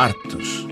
artes.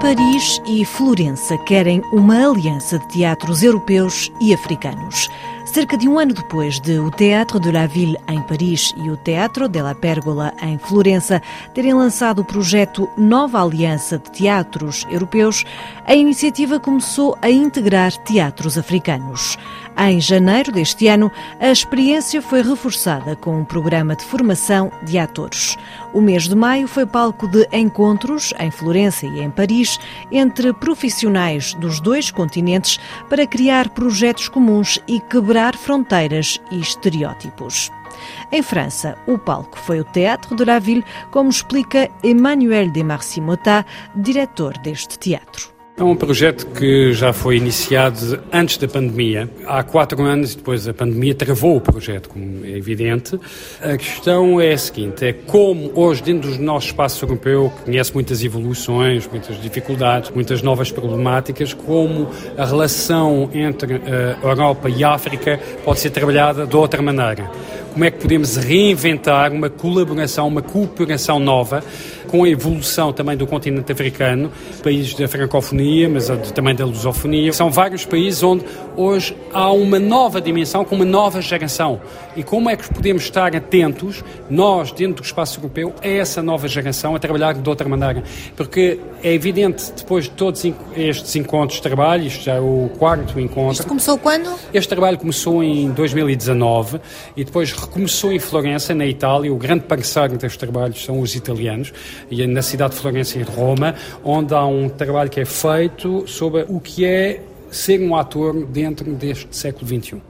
Paris e Florença querem uma aliança de teatros europeus e africanos. Cerca de um ano depois de o Teatro de la Ville em Paris e o Teatro de la Pérgola em Florença terem lançado o projeto Nova Aliança de Teatros Europeus, a iniciativa começou a integrar teatros africanos. Em janeiro deste ano, a experiência foi reforçada com um programa de formação de atores. O mês de maio foi palco de encontros em Florença e em Paris entre profissionais dos dois continentes para criar projetos comuns e quebrar fronteiras e estereótipos. Em França, o palco foi o Teatro de la Ville, como explica Emmanuel de Marcimotat, diretor deste teatro. É um projeto que já foi iniciado antes da pandemia. Há quatro anos, e depois a pandemia travou o projeto, como é evidente. A questão é a seguinte: é como hoje, dentro do nosso espaço europeu, que conhece muitas evoluções, muitas dificuldades, muitas novas problemáticas, como a relação entre eh, a Europa e a África pode ser trabalhada de outra maneira como é que podemos reinventar uma colaboração, uma cooperação nova com a evolução também do continente africano, países da francofonia, mas também da lusofonia. São vários países onde hoje há uma nova dimensão com uma nova geração. E como é que podemos estar atentos, nós, dentro do espaço europeu, a essa nova geração, a trabalhar de outra maneira? Porque é evidente, depois de todos estes encontros de trabalho, isto já é o quarto encontro. Isto começou quando? Este trabalho começou em 2019 e depois recomeçou em Florença, na Itália. O grande parceiro destes trabalhos são os italianos e na cidade de Florença e de Roma, onde há um trabalho que é feito sobre o que é ser um ator dentro deste século XXI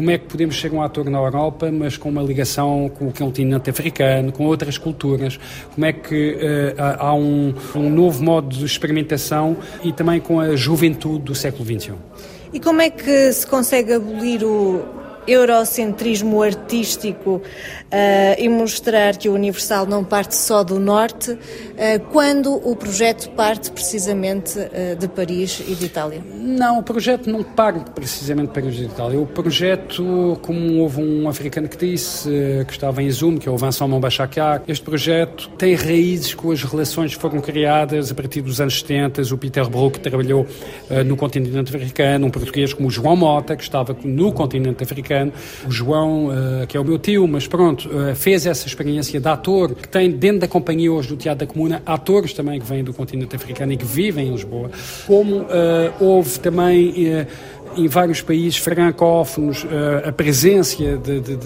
como é que podemos ser um ator na Europa, mas com uma ligação com o continente africano, com outras culturas, como é que uh, há um, um, novo modo de experimentação e também com a juventude do século XXI. E como é que se consegue abolir o, eurocentrismo artístico uh, e mostrar que o Universal não parte só do Norte, uh, quando o projeto parte precisamente uh, de Paris e de Itália? Não, o projeto não parte precisamente de Paris e de Itália. O projeto, como houve um africano que disse, que estava em Zoom, que é o Vincent Mombachakia, este projeto tem raízes com as relações que foram criadas a partir dos anos 70. O Peter Brook trabalhou no continente africano, um português como o João Mota, que estava no continente africano O João, uh, que é o meu tio, mas pronto, uh, fez essa experiência de ator, que tem dentro da companhia hoje do Teatro da Comuna atores também que vêm do continente africano e que vivem em Lisboa. Como uh, houve também em vários países francófonos a presença de, de, de,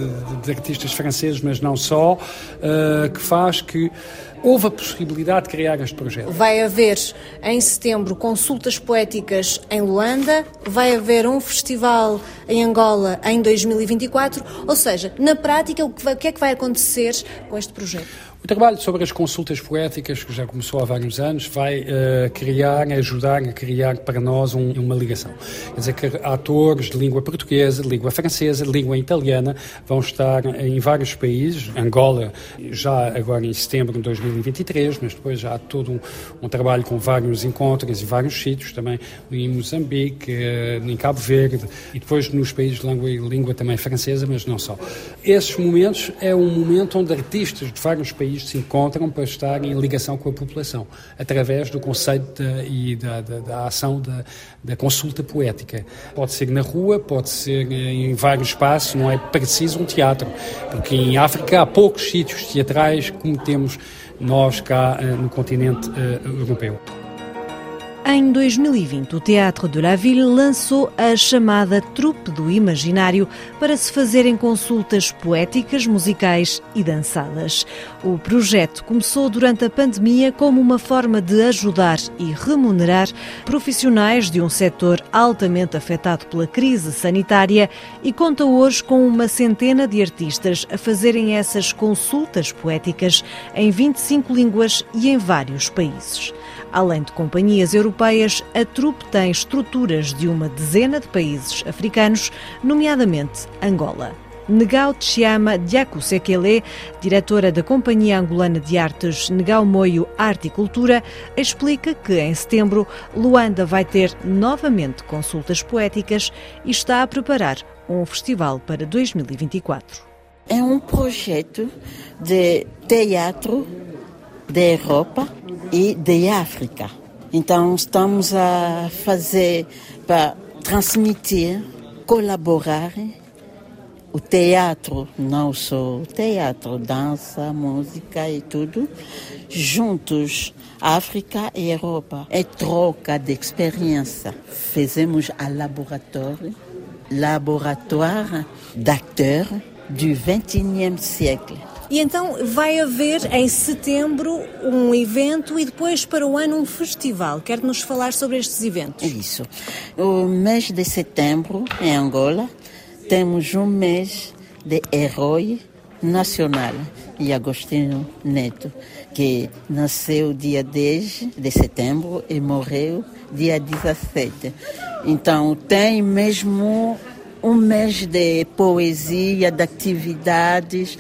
de, artistas franceses, mas não só, que faz que houve a possibilidade de criar este projeto. Vai haver em setembro consultas poéticas em Luanda, vai haver um festival em Angola em 2024, ou seja, na prática, o que é que vai acontecer com este projeto? O trabalho sobre as consultas poéticas, que já começou há vários anos, vai uh, criar, ajudar a criar para nós um, uma ligação. Quer dizer que atores de língua portuguesa, de língua francesa, de língua italiana vão estar em vários países. Angola, já agora em setembro de 2023, mas depois já há todo um, um trabalho com vários encontros e vários sítios, também em Moçambique, uh, em Cabo Verde, e depois nos países de língua, língua também francesa, mas não só. Esses momentos é um momento onde artistas de vários países se encontram para estar em ligação com a população, através do conceito de, e da, da, da ação da, da, consulta poética. Pode ser na rua, pode ser em vários espaços, não é preciso um teatro, porque em África há poucos sítios teatrais como temos nós cá eh, no continente uh, europeu. Em 2020, o Teatro de la Ville lançou a chamada Trupe do Imaginário para se fazerem consultas poéticas, musicais e dançadas. O projeto começou durante a pandemia como uma forma de ajudar e remunerar profissionais de um setor altamente afetado pela crise sanitária e conta hoje com uma centena de artistas a fazerem essas consultas poéticas em 25 línguas e em vários países. Além de companhias europeias, a trupe tem estruturas de uma dezena de países africanos, nomeadamente Angola. Negau Chiama Diacusekele, diretora da Companhia Angolana de Artes Negau Moio Arte e Cultura, explica que em setembro Luanda vai ter novamente consultas poéticas e está a preparar um festival para 2024. É um projeto de teatro da Europa e da África. Então estamos a fazer para transmitir, colaborar o teatro, não só teatro, dança, música e tudo, juntos, África e Europa. É troca de experiência. Fizemos a laboratório, laboratório d'acteurs do 21e siècle. E então vai haver em setembro um evento e depois para o ano um festival. Quer nos falar sobre estes eventos? Isso. O mês de setembro, em Angola, temos um mês de herói nacional e Agostinho Neto, que nasceu dia 10 de setembro e morreu dia 17. Então tem mesmo um mês de poesia, de atividades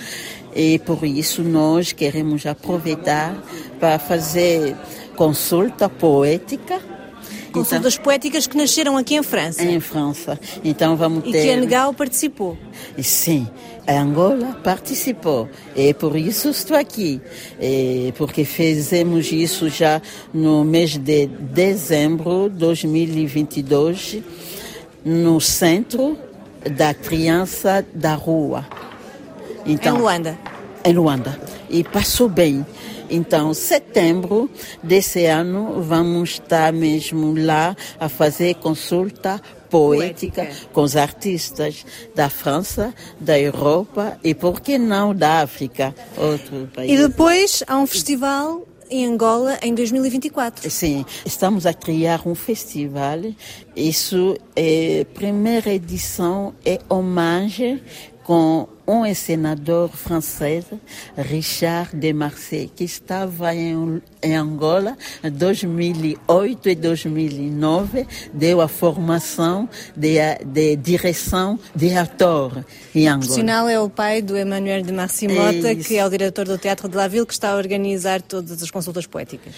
e por isso nós queremos aproveitar para fazer consulta poética Consultas então, poéticas que nasceram aqui em França. Em França. Então vamos ter. E que a Negal participou. Sim, a Angola participou. E por isso estou aqui. E porque fizemos isso já no mês de dezembro de 2022, no centro da criança da rua. Então, em Luanda. Em Luanda. E passou bem. Então, setembro desse ano, vamos estar mesmo lá a fazer consulta poética, poética, com os artistas da França, da Europa e, por que não, da África, outro país. E depois há um festival em Angola em 2024. Sim, estamos a criar um festival. Isso é primeira edição é homenagem com um encenador francês, Richard de Marseille, que estava em, em Angola em 2008 e 2009, deu a formação de, de direção de ator em Angola. O sinal é o pai do Emmanuel de Marseille Mota, é que é o diretor do Teatro de la Ville, que está a organizar todas as consultas poéticas.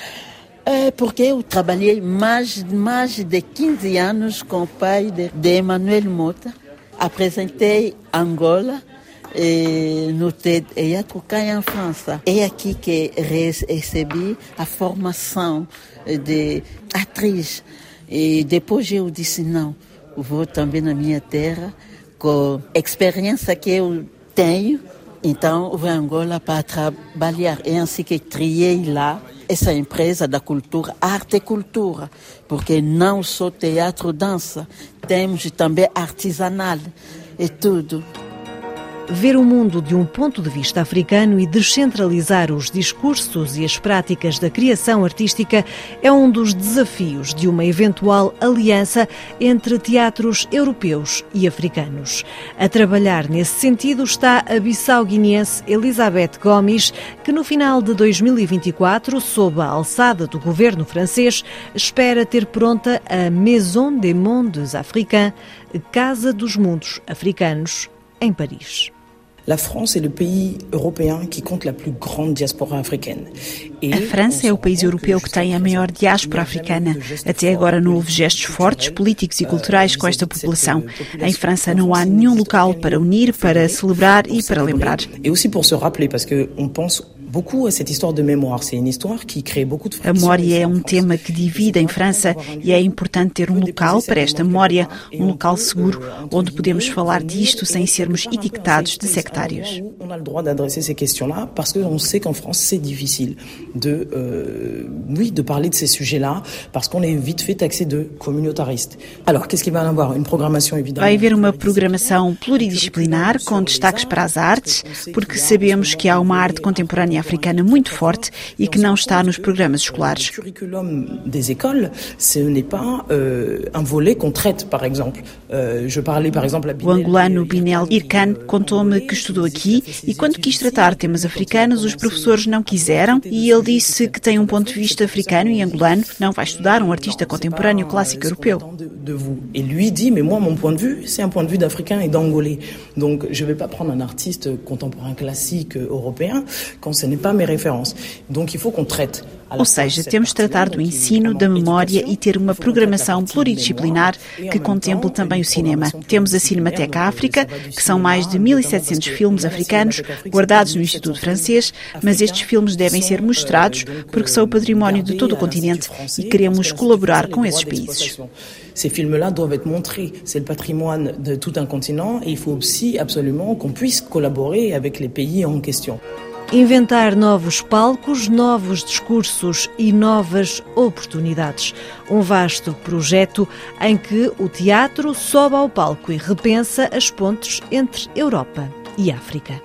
É porque eu trabalhei mais, mais de 15 anos com o pai de, de Emmanuel Mota apresentei Angola eh, no teatro cá em França. É aqui que recebi a formação de atriz. E depois eu disse, não, vou também na minha terra, com a experiência que eu tenho, então vou a Angola para trabalhar. É assim que criei lá essa empresa da cultura, arte e cultura, porque não só teatro, dança, temos também artesanal e tudo. Ver o mundo de um ponto de vista africano e descentralizar os discursos e as práticas da criação artística é um dos desafios de uma eventual aliança entre teatros europeus e africanos. A trabalhar nesse sentido está a bissau-guineense Elizabeth Gomes, que no final de 2024, sob a alçada do governo francês, espera ter pronta a Maison des Mondes Africains, Casa dos Mundos Africanos, em Paris. A França é o país europeu que tem a maior diáspora africana. Até agora não houve gestos fortes, políticos e culturais com esta população. Em França não há nenhum local para unir, para celebrar e para lembrar. E aussi pour se rappeler, parce que on pense A memória é um tema que divide em França e é importante ter um local para esta memória, um local seguro onde podemos falar disto sem sermos etiquetados de sectários. On a le droit d'adresser ces questions-là parce que on sait qu'en France c'est difficile de euh, oui, de parler de ces sujets-là parce qu'on est vite fait taxé de communautariste. Alors, qu'est-ce qu'il va y avoir Une programmation évidemment. Vai haver uma programação pluridisciplinar com destaques para as artes, porque sabemos que há uma arte contemporânea africana muito forte e que não está nos programas escolares. O curriculum des écoles, ce n'est pas euh, un volet qu'on traite, par exemple. Euh, je parlais, par exemple, o angolano Binel Irkan contou-me que estudou aqui e quando quis tratar temas africanos, os professores não quiseram e ele disse que tem um ponto de vista africano e angolano, não vai estudar um artista contemporâneo clássico europeu. Et lui dit, mais moi, mon point de vue, c'est un point de vue d'Africain et d'Angolais. Donc, je ne vais pas prendre un artiste contemporain classique européen quand ce n'est ou seja, temos de tratar do ensino, da memória e ter uma programação pluridisciplinar que contemple também o cinema. Temos a Cinemateca África, que são mais de 1.700 filmes africanos guardados no Instituto Francês, mas estes filmes devem ser mostrados porque são o património de todo o continente e queremos colaborar com esses países. Ces films-là doivent être montrés. C'est le patrimoine de tout un continent et il faut aussi absolument qu'on puisse collaborer avec les pays en question. Inventar novos palcos, novos discursos e novas oportunidades. Um vasto projeto em que o teatro sobe ao palco e repensa as pontes entre Europa e África.